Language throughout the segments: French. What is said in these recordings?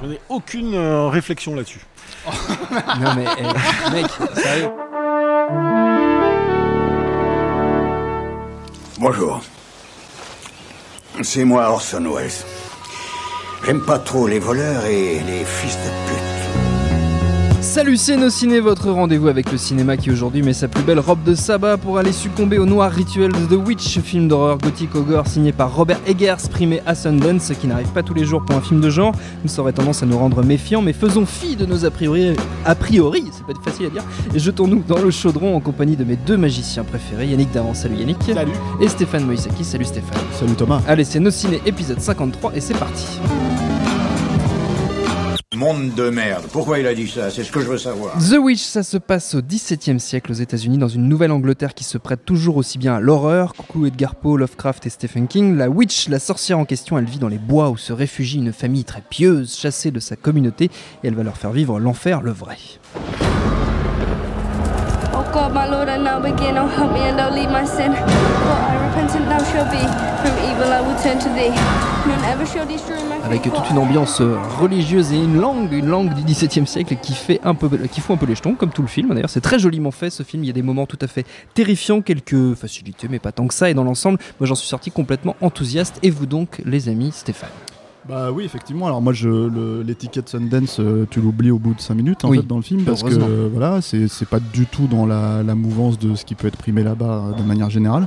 Je n'ai aucune euh, réflexion là-dessus. Non mais eh, mec, sérieux. Bonjour. C'est moi Orson Welles. J'aime pas trop les voleurs et les fils de pute. Salut ciné, votre rendez-vous avec le cinéma qui aujourd'hui met sa plus belle robe de sabbat pour aller succomber au noir rituel de The Witch, film d'horreur gothique au gore signé par Robert Eggers, primé à Sundance, qui n'arrive pas tous les jours pour un film de genre. Nous aurait tendance à nous rendre méfiants, mais faisons fi de nos a priori, a priori, c'est pas facile à dire, et jetons-nous dans le chaudron en compagnie de mes deux magiciens préférés, Yannick Daran, salut Yannick. Salut. Et Stéphane Moïsaki, salut Stéphane. Salut Thomas. Allez, c'est nos ciné épisode 53 et c'est parti. Monde de merde. Pourquoi il a dit ça? C'est ce que je veux savoir. The Witch, ça se passe au XVIIe siècle aux États-Unis, dans une Nouvelle-Angleterre qui se prête toujours aussi bien à l'horreur. Coucou Edgar Poe, Lovecraft et Stephen King. La Witch, la sorcière en question, elle vit dans les bois où se réfugie une famille très pieuse, chassée de sa communauté, et elle va leur faire vivre l'enfer, le vrai. Oh God, my Lord, I now begin. Oh, help me and don't leave my sin. For I repentant thou shall be. From evil I will turn to thee. None ever shall destroy my Avec toute une ambiance euh, religieuse et une langue, une langue du XVIIe siècle qui fait un peu, qui fout un peu les jetons, comme tout le film. D'ailleurs, c'est très joliment fait ce film. Il y a des moments tout à fait terrifiants, quelques facilités, mais pas tant que ça. Et dans l'ensemble, moi, j'en suis sorti complètement enthousiaste. Et vous donc, les amis, Stéphane Bah oui, effectivement. Alors moi, je, l'étiquette Sundance, euh, tu l'oublies au bout de 5 minutes en Oui, fait dans le film parce que euh, voilà, c'est, c'est pas du tout dans la, la mouvance de ce qui peut être primé là-bas euh, de manière générale.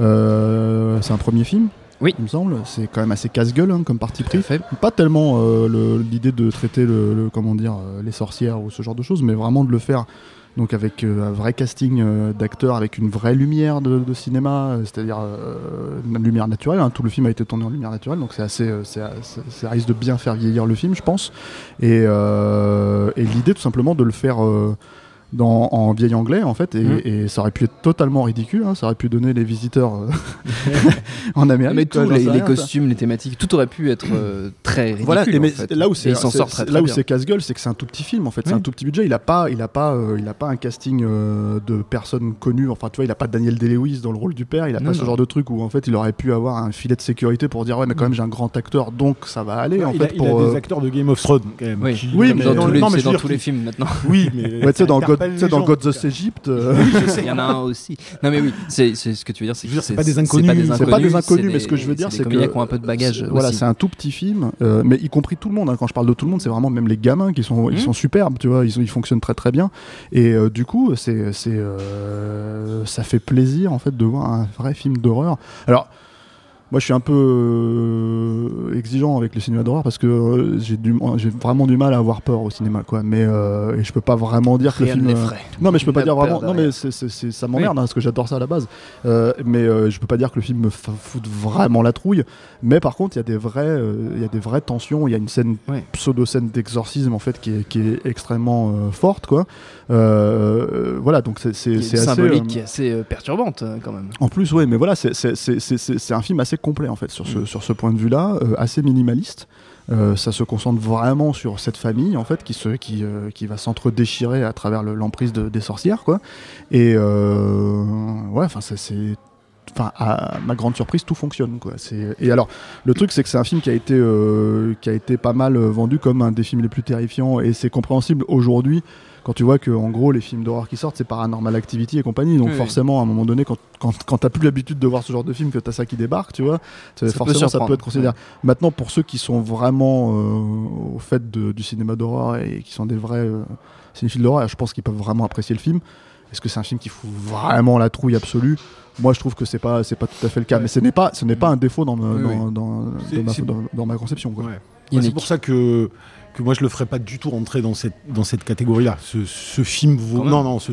Euh, c'est un premier film. Oui. il me semble. C'est quand même assez casse-gueule hein, comme parti pris. Pas tellement euh, l'idée de traiter le, le- comment dire euh, les sorcières ou ce genre de choses, mais vraiment de le faire donc avec euh, un vrai casting euh, d'acteurs, avec une vraie lumière de, de cinéma, euh, c'est-à-dire une lumière naturelle. hein. Tout le film a été tourné en lumière naturelle, donc c'est assez, ça risque de bien faire vieillir le film, je pense. Et, et l'idée tout simplement de le faire. Dans, en vieil anglais en fait et, Mhm. et ça aurait pu être totalement ridicule hein. ça aurait pu donner les visiteurs euh, en Amérique mais j'en les, sais les rien, ça. costumes, les thématiques, tout aurait pu être euh, très ridicule. Voilà, et en mais fait. là où c'est il là où c'est casse-gueule, c'est que c'est un tout petit film en fait, c'est Oui. un tout petit budget. Il a pas, il a pas, euh, il a pas un casting euh, de personnes connues. Enfin, tu vois, il a pas Daniel Day-Lewis dans le rôle du père. Il a Non, pas ce genre de truc où en fait il aurait pu avoir un filet de sécurité pour dire ouais, mais quand même j'ai un grand acteur, donc ça va aller en il, fait a, il pour. a euh, des acteurs de Game of Thrones quand même. Oui, qui- Oui, Comme mais dans tous les, mais tous films maintenant. Oui, mais Ouais, tu sais, dans, God, interpelle tu sais, les dans en of. Egypt, euh, Il y en a un aussi. Non mais oui, c'est c'est ce que tu veux dire, c'est pas des inconnus, c'est pas des inconnus, mais ce que je veux dire, c'est des que comédiens qui ont un peu de bagage. Voilà, c'est un tout petit film, euh, mais y compris tout le monde. hein. Quand je parle de tout le monde, c'est vraiment même les gamins qui sont, ils Mhm. sont superbes, tu vois, ils, fonctionnent très très bien. Et euh, du coup, c'est, c'est, euh, ça fait plaisir en fait de voir un vrai film d'horreur. Alors. Moi, je suis un peu euh, exigeant avec le cinéma d'horreur parce que euh, j'ai, du, j'ai vraiment du mal à avoir peur au cinéma, quoi. Mais euh, et je peux pas vraiment dire que Rien le ne film. euh, non, mais je peux pas dire vraiment. Non, mais c'est, c'est- c'est- ça m'emmerde hein, parce que j'adore ça à la base. Euh, mais euh, je peux pas dire que le film me fout vraiment la trouille. Mais par contre, il y a des vrais, il y a des vraies tensions. Il y a une scène Ouais. pseudo scène d'exorcisme en fait qui est, qui est extrêmement forte, quoi. Voilà, donc c'est, est assez. symbolique, est assez euh, perturbante euh, quand même. en plus, ouais, mais voilà, c'est- c'est un film assez complet en fait sur ce, Mm. sur ce point de vue-là, euh, assez minimaliste. Euh, ça se concentre vraiment sur cette famille en fait qui se qui, euh, qui va s'entre-déchirer à travers le- l'emprise de- des sorcières quoi. Et ouais, enfin ça, c'est Enfin, à ma grande surprise, tout fonctionne. Quoi. C'est- Et alors, le truc, c'est que c'est un film qui a été, euh, qui a été pas mal euh, vendu comme un des films les plus terrifiants, et c'est compréhensible aujourd'hui quand tu vois que, en gros, les films d'horreur qui sortent, c'est Paranormal Activity et compagnie. Donc, Oui, forcément, à un moment donné, quand, quand, quand t'as plus l'habitude de voir ce genre de film, que t'as ça qui débarque, tu vois, Ça peut forcément, ça surprendre, peut être considéré. Maintenant, pour ceux qui sont vraiment euh, au fait de- du cinéma d'horreur et qui sont des vrais euh, cinéphiles d'horreur, je pense qu'ils peuvent vraiment apprécier le film. Est-ce que c'est un film qui fout vraiment la trouille absolue? Moi, je trouve que c'est pas, c'est pas tout à fait le cas. Ouais. Mais ce n'est pas, ce n'est pas un défaut dans, me- Oui, dans, oui. dans, C'est- dans ma, c'est- dans- dans ma conception. Quoi. Ouais. C'est pour ça que que moi je le ferais pas du tout rentrer dans cette, dans cette catégorie-là. Ce, ce film vaut. Non, non, ce,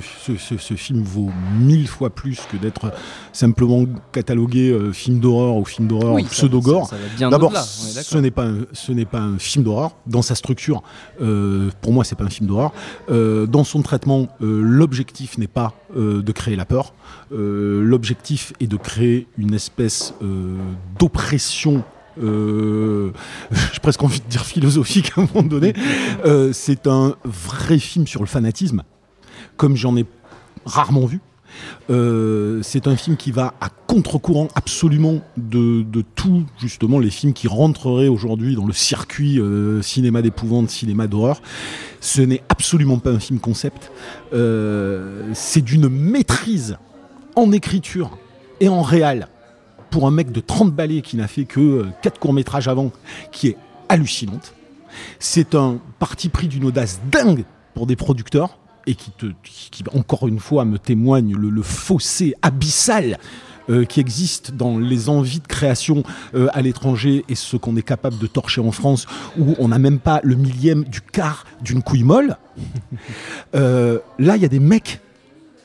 ce- film vaut mille fois plus que d'être simplement catalogué euh, film d'horreur ou film d'horreur Oui, va bien D'abord, ce n'est pas, un- ce n'est pas un film d'horreur. Dans sa structure, euh, pour moi, c'est pas un film d'horreur. Euh, dans son traitement, l'objectif n'est pas de créer la peur. L'objectif est de créer une espèce d'oppression. Euh, J'ai presque envie de dire philosophique à un moment donné. Euh, c'est un vrai film sur le fanatisme, comme j'en ai rarement vu. Euh, c'est un film qui va à contre-courant absolument de, de tout justement les films qui rentreraient aujourd'hui dans le circuit cinéma d'épouvante, cinéma d'horreur. Ce n'est absolument pas un film concept. C'est d'une maîtrise en écriture et en réal pour un mec de 30 balais qui n'a fait que 4 courts-métrages avant, qui est hallucinante. C'est un parti pris d'une audace dingue pour des producteurs et qui, te, qui, encore une fois, me témoigne le, le fossé abyssal euh, qui existe dans les envies de création euh, à l'étranger et ce qu'on est capable de torcher en France, où on n'a même pas le millième du quart d'une couille molle. Euh, là, il y a des mecs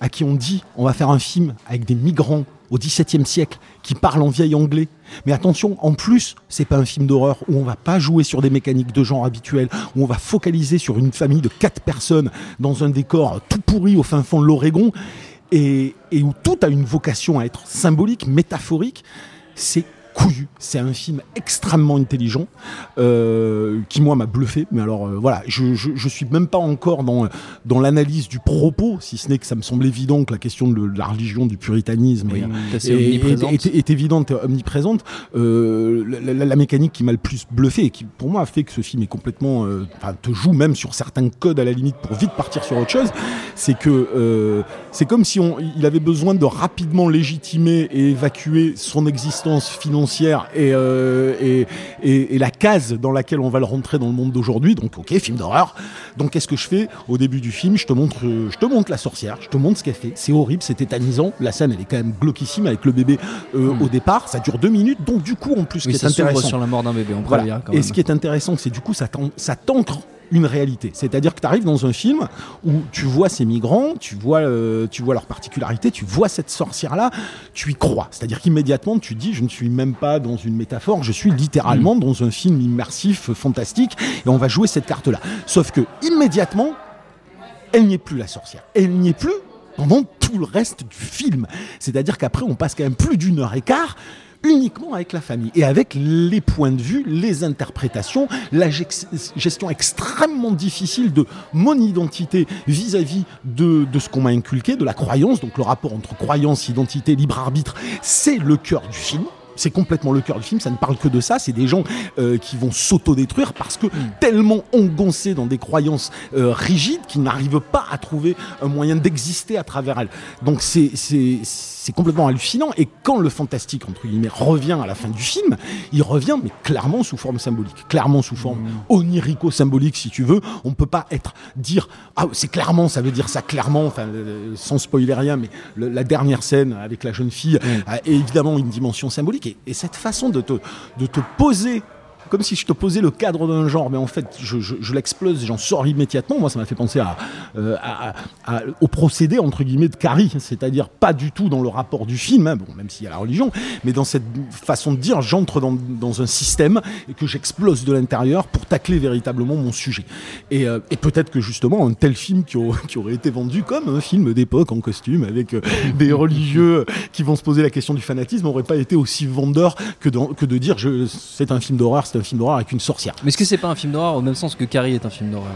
à qui on dit on va faire un film avec des migrants au XVIIe siècle qui parlent en vieil anglais. Mais attention, en plus, c'est pas un film d'horreur où on va pas jouer sur des mécaniques de genre habituelles, où on va focaliser sur une famille de quatre personnes dans un décor tout pourri au fin fond de l'Oregon et, et où tout a une vocation à être symbolique, métaphorique. C'est couillu. C'est un film extrêmement intelligent euh, qui moi m'a bluffé. Mais alors euh, voilà, je, je, je suis même pas encore dans dans l'analyse du propos, si ce n'est que ça me semble évident que la question de, la religion, du puritanisme Oui, est, est- est- est- évidente, et omniprésente. Euh, la, la- la mécanique qui m'a le plus bluffé et qui pour moi a fait que ce film est complètement, euh, enfin te joue même sur certains codes à la limite pour vite partir sur autre chose, c'est que euh, c'est comme si on, il avait besoin de rapidement légitimer et évacuer son existence financière et, euh, et, et, et la case dans laquelle on va le rentrer dans le monde d'aujourd'hui. Donc, ok, film d'horreur. Donc, qu'est-ce que je fais au début du film? Je te montre, euh, je te montre la sorcière, je te montre ce qu'elle fait. C'est horrible, c'est tétanisant. La scène, elle est quand même glauquissime avec le bébé euh, au départ. Ça dure deux minutes. Donc, du coup, en plus, ce Oui, qui ça est intéressant, sur la mort d'un bébé, on voilà. quand Et même. ce qui est intéressant, c'est du coup, ça t'ancre une réalité. C'est-à-dire que tu arrives dans un film où tu vois ces migrants, tu vois, euh, tu vois leurs particularités, tu vois cette sorcière-là, tu y crois. C'est-à-dire qu'immédiatement, tu dis, je ne suis même pas dans une métaphore, je suis littéralement Mm. dans un film immersif, fantastique, et on va jouer cette carte-là. Sauf que immédiatement, elle n'y est plus la sorcière. Elle n'y est plus pendant tout le reste du film. C'est-à-dire qu'après, on passe quand même plus d'une heure et quart uniquement avec la famille et avec les points de vue, les interprétations, la gestion extrêmement difficile de mon identité vis-à-vis de, de ce qu'on m'a inculqué, de la croyance, donc le rapport entre croyance, identité, libre arbitre, c'est le cœur du film. C'est complètement le cœur du film, ça ne parle que de ça. C'est des gens euh, qui vont s'autodétruire parce que tellement engoncés dans des croyances euh, rigides qu'ils n'arrivent pas à trouver un moyen d'exister à travers elles. Donc c'est c'est c'est complètement hallucinant. Et quand le fantastique entre guillemets revient à la fin du film, il revient mais clairement sous forme symbolique, clairement sous forme onirico-symbolique si tu veux. On peut pas être dire ah c'est clairement ça veut dire ça clairement, enfin euh, sans spoiler rien, mais le- la dernière scène avec la jeune fille a évidemment une dimension symbolique et, et cette façon de te poser comme si je te posais le cadre d'un genre, mais en fait, je, je- je l'explose j'en sors immédiatement. Moi, ça m'a fait penser euh, au procédé, entre guillemets, de Carrie, c'est-à-dire pas du tout dans le rapport du film, hein, bon, même s'il y a la religion, mais dans cette façon de dire, j'entre dans, un système et que j'explose de l'intérieur pour tacler véritablement mon sujet. Et, euh, peut-être que justement, un tel film qui, au- qui aurait été vendu comme un film d'époque en costume, avec euh, des religieux qui vont se poser la question du fanatisme, n'aurait pas été aussi vendeur que, de dire c'est un film d'horreur, c'est un film d'horreur avec une sorcière. Mais est-ce que c'est pas un film d'horreur au même sens que Carrie est un film d'horreur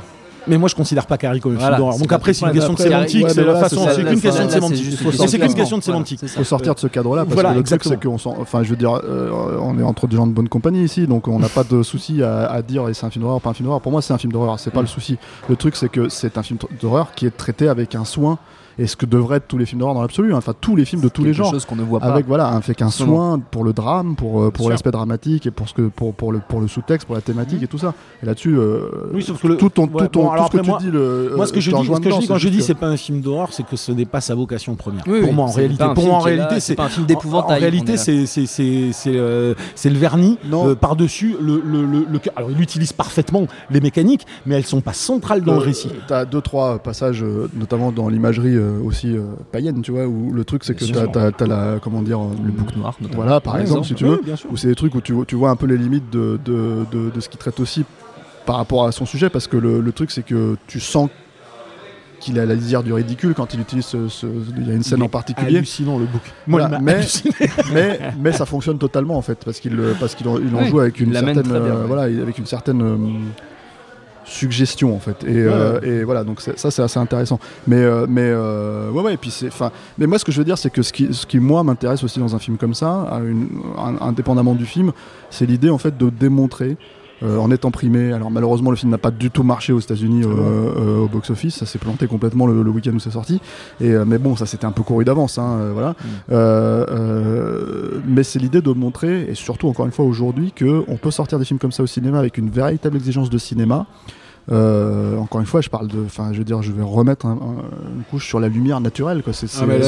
Mais moi, je considère pas Carrie comme un Voilà, film d'horreur. Donc après, c'est une question de sémantique, c'est la façon, c'est qu'une question de sémantique. c'est de qu'une question de sémantique. ça. faut sortir de ce cadre-là parce Voilà, que le truc c'est qu'on enfin je veux dire euh, on est entre des gens de bonne compagnie ici donc on n'a pas de souci à, à dire et c'est un film d'horreur pas un film d'horreur pour moi c'est un film d'horreur c'est pas le souci le truc c'est que c'est un film d'horreur qui est traité avec un soin et ce que devraient être tous les films d'horreur dans l'absolu. hein. Enfin, tous les films de tous les genres. chose qu'on ne voit pas. Avec voilà, avec un soin pour le drame, pour, euh, pour l'aspect dramatique et pour ce que pour, pour le pour le sous-texte, pour la thématique et tout ça. Et là-dessus, euh, Oui, sauf que le- tout ton, Ouais, tout ton- bon, tout ce que tu dis, le, Moi, ce que je dis, ce que je dis quand je dis que- c'est pas un film d'horreur, c'est que ce n'est pas sa vocation première. Oui, pour moi, en réalité, pour moi, en réalité, c'est pas un film d'épouvantail, En réalité, là. c'est c'est c'est c'est euh, c'est le vernis Non. euh, par dessus le le Alors, il utilise parfaitement les mécaniques, mais elles sont pas centrales dans le récit. T'as deux trois passages, notamment dans l'imagerie aussi euh, païenne, tu vois, où le truc c'est que t'as la comment dire euh, Le bouc noir, notamment. Voilà, par Ouais, exemple, si tu Oui, veux, sûr. où c'est des trucs où tu, vois- tu vois un peu les limites de, de, de, de ce qu'il traite aussi par rapport à son sujet, parce que le, le truc c'est que tu sens qu'il a la lisière du ridicule quand il utilise ce, ce- il y a une scène Il en particulier Hallucinant le Voilà, m'a mais- mais, mais ça fonctionne totalement en fait parce qu'il euh, parce qu'il en, il en Oui, joue avec une certaine euh, ouais. voilà avec une certaine euh, suggestion en fait. Et, euh, et voilà donc ça c'est assez intéressant. Mais euh, mais euh, ouais ouais et puis c'est enfin mais moi ce que je veux dire c'est que ce qui ce qui moi m'intéresse aussi dans un film comme ça à une- un- indépendamment du film c'est l'idée en fait de démontrer euh, en étant primé. Alors malheureusement le film n'a pas du tout marché aux États-Unis euh, euh, au box-office, ça s'est planté complètement le, le week-end où c'est sorti. Et euh, mais bon, ça c'était un peu couru d'avance, hein, euh, voilà. Euh, euh, mais c'est l'idée de montrer, et surtout encore une fois aujourd'hui, que on peut sortir des films comme ça au cinéma avec une véritable exigence de cinéma. Euh, encore une fois, je parle de, enfin, je veux dire, je vais remettre un- un- une couche sur la lumière naturelle, quoi. C'est Ah, la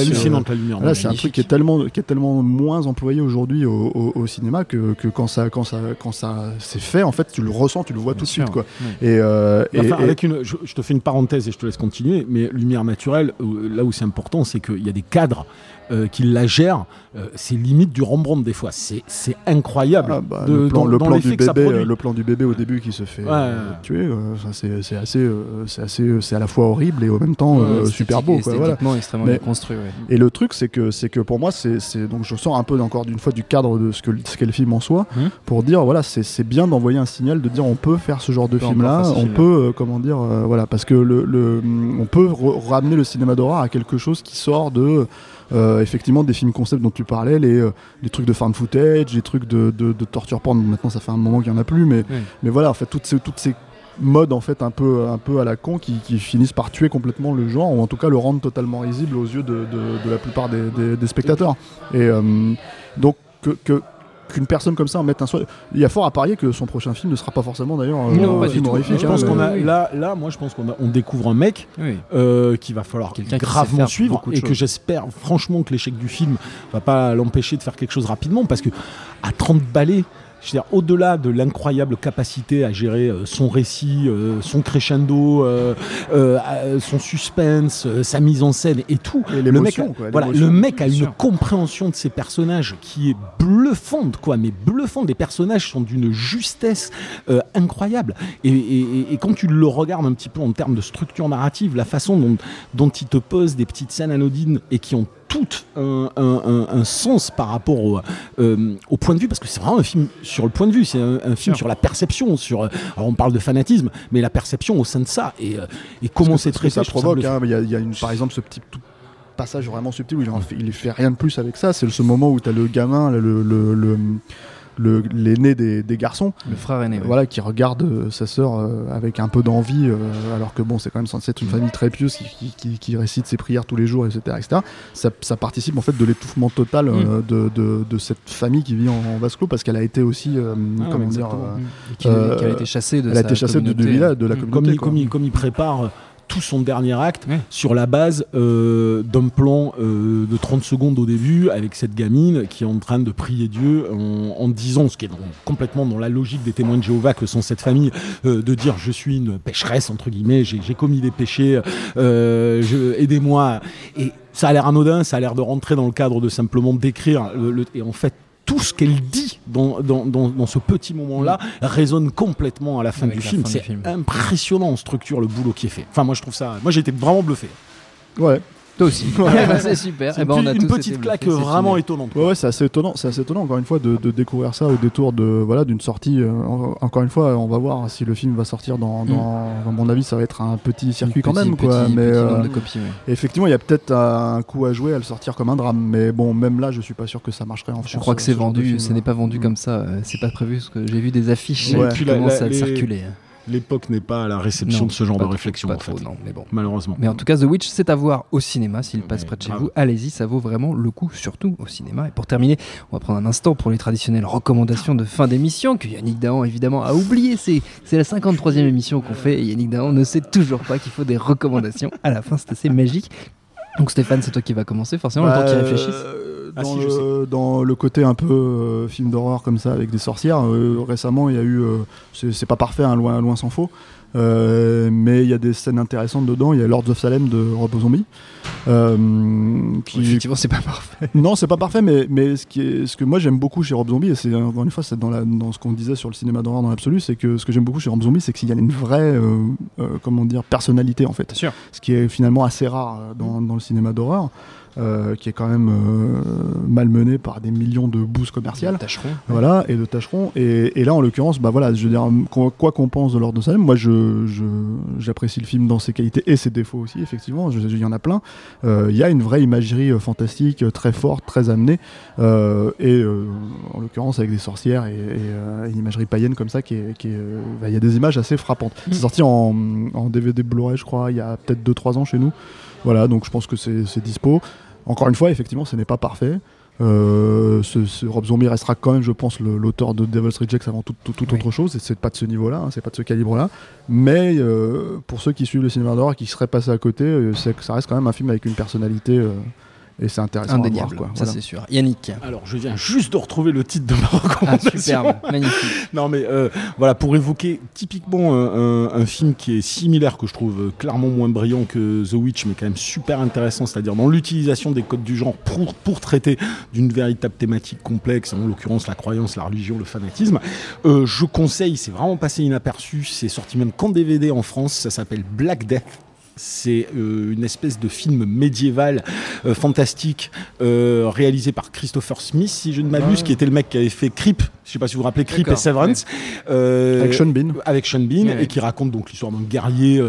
lumière. Là, c'est un truc qui est tellement, qui est tellement moins employé aujourd'hui au, au- au cinéma que, que quand ça, quand ça, quand ça s'est fait, en fait, tu le ressens, tu le vois tout de suite, quoi. ouais. Et, euh, et- enfin, et- avec une, je, je te fais une parenthèse et je te laisse continuer, mais lumière naturelle, là où c'est important, c'est qu'il y a des cadres euh, qui la gèrent. c'est limite du Rembrandt des fois. C'est incroyable. Ah, bah, de- le plan, dans- le dans plan l'effet du bébé, produit. le plan du bébé au début qui se fait Ouais. tuer, ça, c'est c'est assez, euh, c'est assez, euh, c'est à la fois horrible et en même temps euh, Ouais, super beau, quoi. Voilà. Extrêmement Mais- bien construit. ouais. Et le truc, c'est que, c'est que pour moi, c'est, donc je sors un peu encore d'une fois du cadre de ce que ce qu'est le film en soi, Mhm. pour dire voilà, c'est, bien d'envoyer un signal, de dire on peut faire ce genre de film là, on peut, comment dire, voilà, parce que le, le- on peut ramener le cinéma d'horreur à quelque chose qui sort de euh, effectivement des films concept dont tu parlais, les, euh, les trucs de found footage, les trucs de, de, de torture porn. Maintenant, ça fait un moment qu'il n'y en a plus, mais, Oui. mais voilà, en fait, toutes ces, toutes ces modes en fait un peu un peu à la con qui, qui finissent par tuer complètement le genre ou en tout cas le rendre totalement risible aux yeux de, de- de la plupart des, des- des spectateurs et euh, donc que, que- qu'une personne comme ça en mette un soin il y a fort à parier que son prochain film ne sera pas forcément d'ailleurs euh, Non, un pas du film tout. horrifique Je hein, pense mais- qu'on a oui. là, là, moi, je pense qu'on a- on découvre un mec Oui. euh, qu'il va falloir qui gravement suivre et que j'espère franchement que l'échec du film va pas l'empêcher de faire quelque chose rapidement parce que à 30 balais je veux dire, au-delà de l'incroyable capacité à gérer euh, son récit, euh, son crescendo, euh, son suspense, sa mise en scène et tout, Et le mec, a- quoi, voilà, l'émotion, le mec a bien une sûr. compréhension de ses personnages qui est bluffante, quoi, mais bluffante. Les personnages sont d'une justesse incroyable. Et, et- et quand tu le regardes un petit peu en termes de structure narrative, la façon dont, dont il te pose des petites scènes anodines et qui ont toutes un, un- un- un sens par rapport au, euh, au point de vue, parce que c'est vraiment un film sur le point de vue, c'est un, un film sur la perception, sur, alors on parle de fanatisme, mais la perception au sein de ça, et, euh, et comment c'est traité. ça provoque hein, il y a, il y a une, par exemple ce petit tout passage vraiment subtil où il, en fait, il fait rien de plus avec ça c'est ce moment où tu as le gamin le, le, le- le- l'aîné des, des garçons Le frère aîné. ouais. voilà, qui regarde euh, sa sœur euh, avec un peu d'envie, euh, alors que bon, c'est quand même censé être une famille très pieuse qui, qui, qui- qui récite ses prières tous les jours, etc. etc. Ça, ça participe en fait de l'étouffement total euh, de, de, de cette famille qui vit en, en vase clos parce qu'elle a été aussi, Ah, comment dire, a été chassé de elle a sa été chassée de, communauté. village, de la Mm. comme communauté. il, comme il- comme il prépare tout son dernier acte Ouais. sur la base euh, d'un plan euh, de 30 secondes au début avec cette gamine qui est en train de prier Dieu en, en disant, ce qui est dans- complètement dans la logique des témoins de Jéhovah que sont cette famille, euh, de dire je suis une pécheresse, entre guillemets, j'ai j'ai commis des péchés, euh, aidez-moi. Et ça a l'air anodin, ça a l'air de rentrer dans le cadre de simplement décrire. Le, le- et en fait, tout ce qu'elle dit dans, dans, dans, dans ce petit moment-là résonne complètement à la fin Avec du la film. C'est impressionnant en structure le boulot qui est fait. Enfin, moi je trouve ça. Moi j'ai été vraiment bluffé. Ouais. Toi aussi. Ouais, bah, c'est super. C'est Eh ben, on a une, tous petite été claque bluffés, c'est vraiment étonnante. Ouais, ouais, c'est assez étonnant. C'est assez étonnant encore une fois de, de découvrir ça au détour de voilà d'une sortie. euh, en- encore une fois, on va voir si le film va sortir dans. dans à mon avis, ça va être un petit circuit quand Petit- même, quoi. petit- mais petit euh, nombre de copies, ouais. effectivement, il y a peut-être un coup à jouer à le sortir comme un drame. Mais bon, même là, je suis pas sûr que ça marcherait en France. Je crois que euh, c'est vendu, ce n'est pas vendu Mm. comme ça, euh, c'est pas prévu parce que j'ai vu des affiches Ouais. qui Puis la- commencent la- à les- circuler. L'époque n'est pas à la réception Non, de ce genre pas de trop, réflexion, pas en trop, fait. non, mais bon. Malheureusement. Mais en tout cas, The Witch, c'est à voir au cinéma. S'il passe près de chez vous, allez-y, ça vaut vraiment le coup, surtout au cinéma. Et pour terminer, on va prendre un instant pour les traditionnelles recommandations de fin d'émission que Yannick Dahan, évidemment, a oublié. C'est c'est la 53e émission qu'on fait et Yannick Dahan ne sait toujours pas qu'il faut des recommandations. À la fin, c'est assez magique. Donc Stéphane, c'est toi qui va commencer, forcément, le temps qu'il Bah, réfléchisse. euh, Ah dans, si, le, dans le côté un peu euh, film d'horreur comme ça avec des sorcières, euh, récemment il y a eu, euh, c'est pas parfait, hein, loin, loin s'en faut, euh, mais il y a des scènes intéressantes dedans. Il y a Lords of Salem de Rob Zombie. euh, qui, Effectivement, c'est pas parfait. non, c'est pas parfait, mais, mais ce, qui est, ce que moi j'aime beaucoup chez Rob Zombie, et c'est encore une fois c'est dans, la, dans ce qu'on disait sur le cinéma d'horreur dans l'absolu, c'est que ce que j'aime beaucoup chez Rob Zombie, c'est qu'il y a une vraie, euh, comment dire, personnalité en fait sûr. ce qui est finalement assez rare dans, dans le cinéma d'horreur, euh, qui est quand même euh, malmené par des millions de bouses commerciales. Tâcherons. Voilà, et de tâcherons. Et, et là, en l'occurrence, bah voilà, je veux dire, quoi qu'on pense de Lord of Salem, moi, je, je- j'apprécie le film dans ses qualités et ses défauts aussi, effectivement. Il y en a plein. Euh, Il y a une vraie imagerie fantastique, très forte, très amenée, et en l'occurrence avec des sorcières et, et, une imagerie païenne comme ça, qui est, qui est, bah, il y a des images assez frappantes. C'est sorti en, en DVD Blu-ray, je crois, il y a peut-être 2-3 ans chez nous. Voilà, donc je pense que c'est dispo. Encore une fois, effectivement, ce n'est pas parfait. Euh, ce, ce Rob Zombie restera quand même, je pense, l'auteur de Devil's Rejects avant toute tout, toute Oui. autre chose. C'est pas de ce niveau-là, hein, c'est pas de ce calibre-là. Mais euh, pour ceux qui suivent le cinéma d'horreur et qui seraient passés à côté, euh, ça reste quand même un film avec une personnalité euh, et c'est intéressant Indéniable, à voir. Quoi. ça Voilà. c'est sûr. Yannick. Alors, je viens juste de retrouver le titre de ma Ah, recommandation. superbe, magnifique. Non mais euh, voilà pour évoquer typiquement un, un- un film qui est similaire que je trouve euh, clairement moins brillant que The Witch mais quand même super intéressant c'est-à-dire dans l'utilisation des codes du genre pour, pour traiter d'une véritable thématique complexe en l'occurrence la croyance la religion le fanatisme Euh, je conseille c'est vraiment passé inaperçu c'est sorti même qu'en DVD en France ça s'appelle Black Death c'est euh, une espèce de film médiéval euh, fantastique euh, réalisé par Christopher Smith, si je ne m'abuse, Ouais. qui était le mec qui avait fait Creep. Je sais pas si vous vous rappelez Creep et Severance. Euh, Avec Sean Bean. avec Sean Bean, Ouais, et qui raconte donc l'histoire d'un guerrier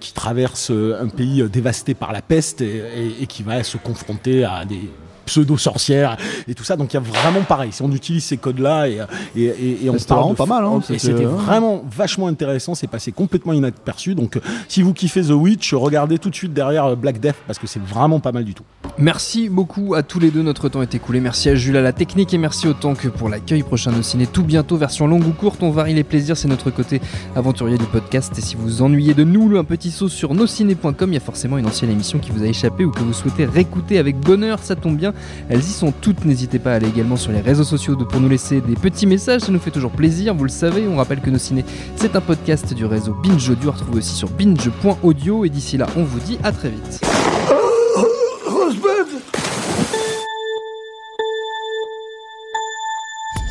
qui traverse euh, un pays euh, dévasté par la peste et, et- et qui va se confronter à des pseudo-sorcières et tout ça. Donc il y a vraiment pareil, si on utilise ces codes-là et, et, et, et on parle vraiment pas mal, hein. et C'était, c'était euh, vraiment vachement intéressant, c'est passé complètement inaperçu. Donc euh, si vous kiffez The Witch, regardez tout de suite derrière euh, Black Death parce que c'est vraiment pas mal du tout. Merci beaucoup à tous les deux, notre temps est écoulé. Merci à Jules à la technique et merci autant que pour l'accueil prochain de ciné. Tout bientôt, version longue ou courte, on varie les plaisirs, c'est notre côté aventurier du podcast. Et si vous vous ennuyez de nous, un petit saut sur nosciné.com, il y a forcément une ancienne émission qui vous a échappé ou que vous souhaitez réécouter avec bonheur, ça tombe bien. Elles y sont toutes, n'hésitez pas à aller également sur les réseaux sociaux pour nous laisser des petits messages, ça nous fait toujours plaisir, vous le savez. On rappelle que Nos Ciné, c'est un podcast du réseau Binge Audio, à retrouver aussi sur binge.audio. Et d'ici là, on vous dit à très vite.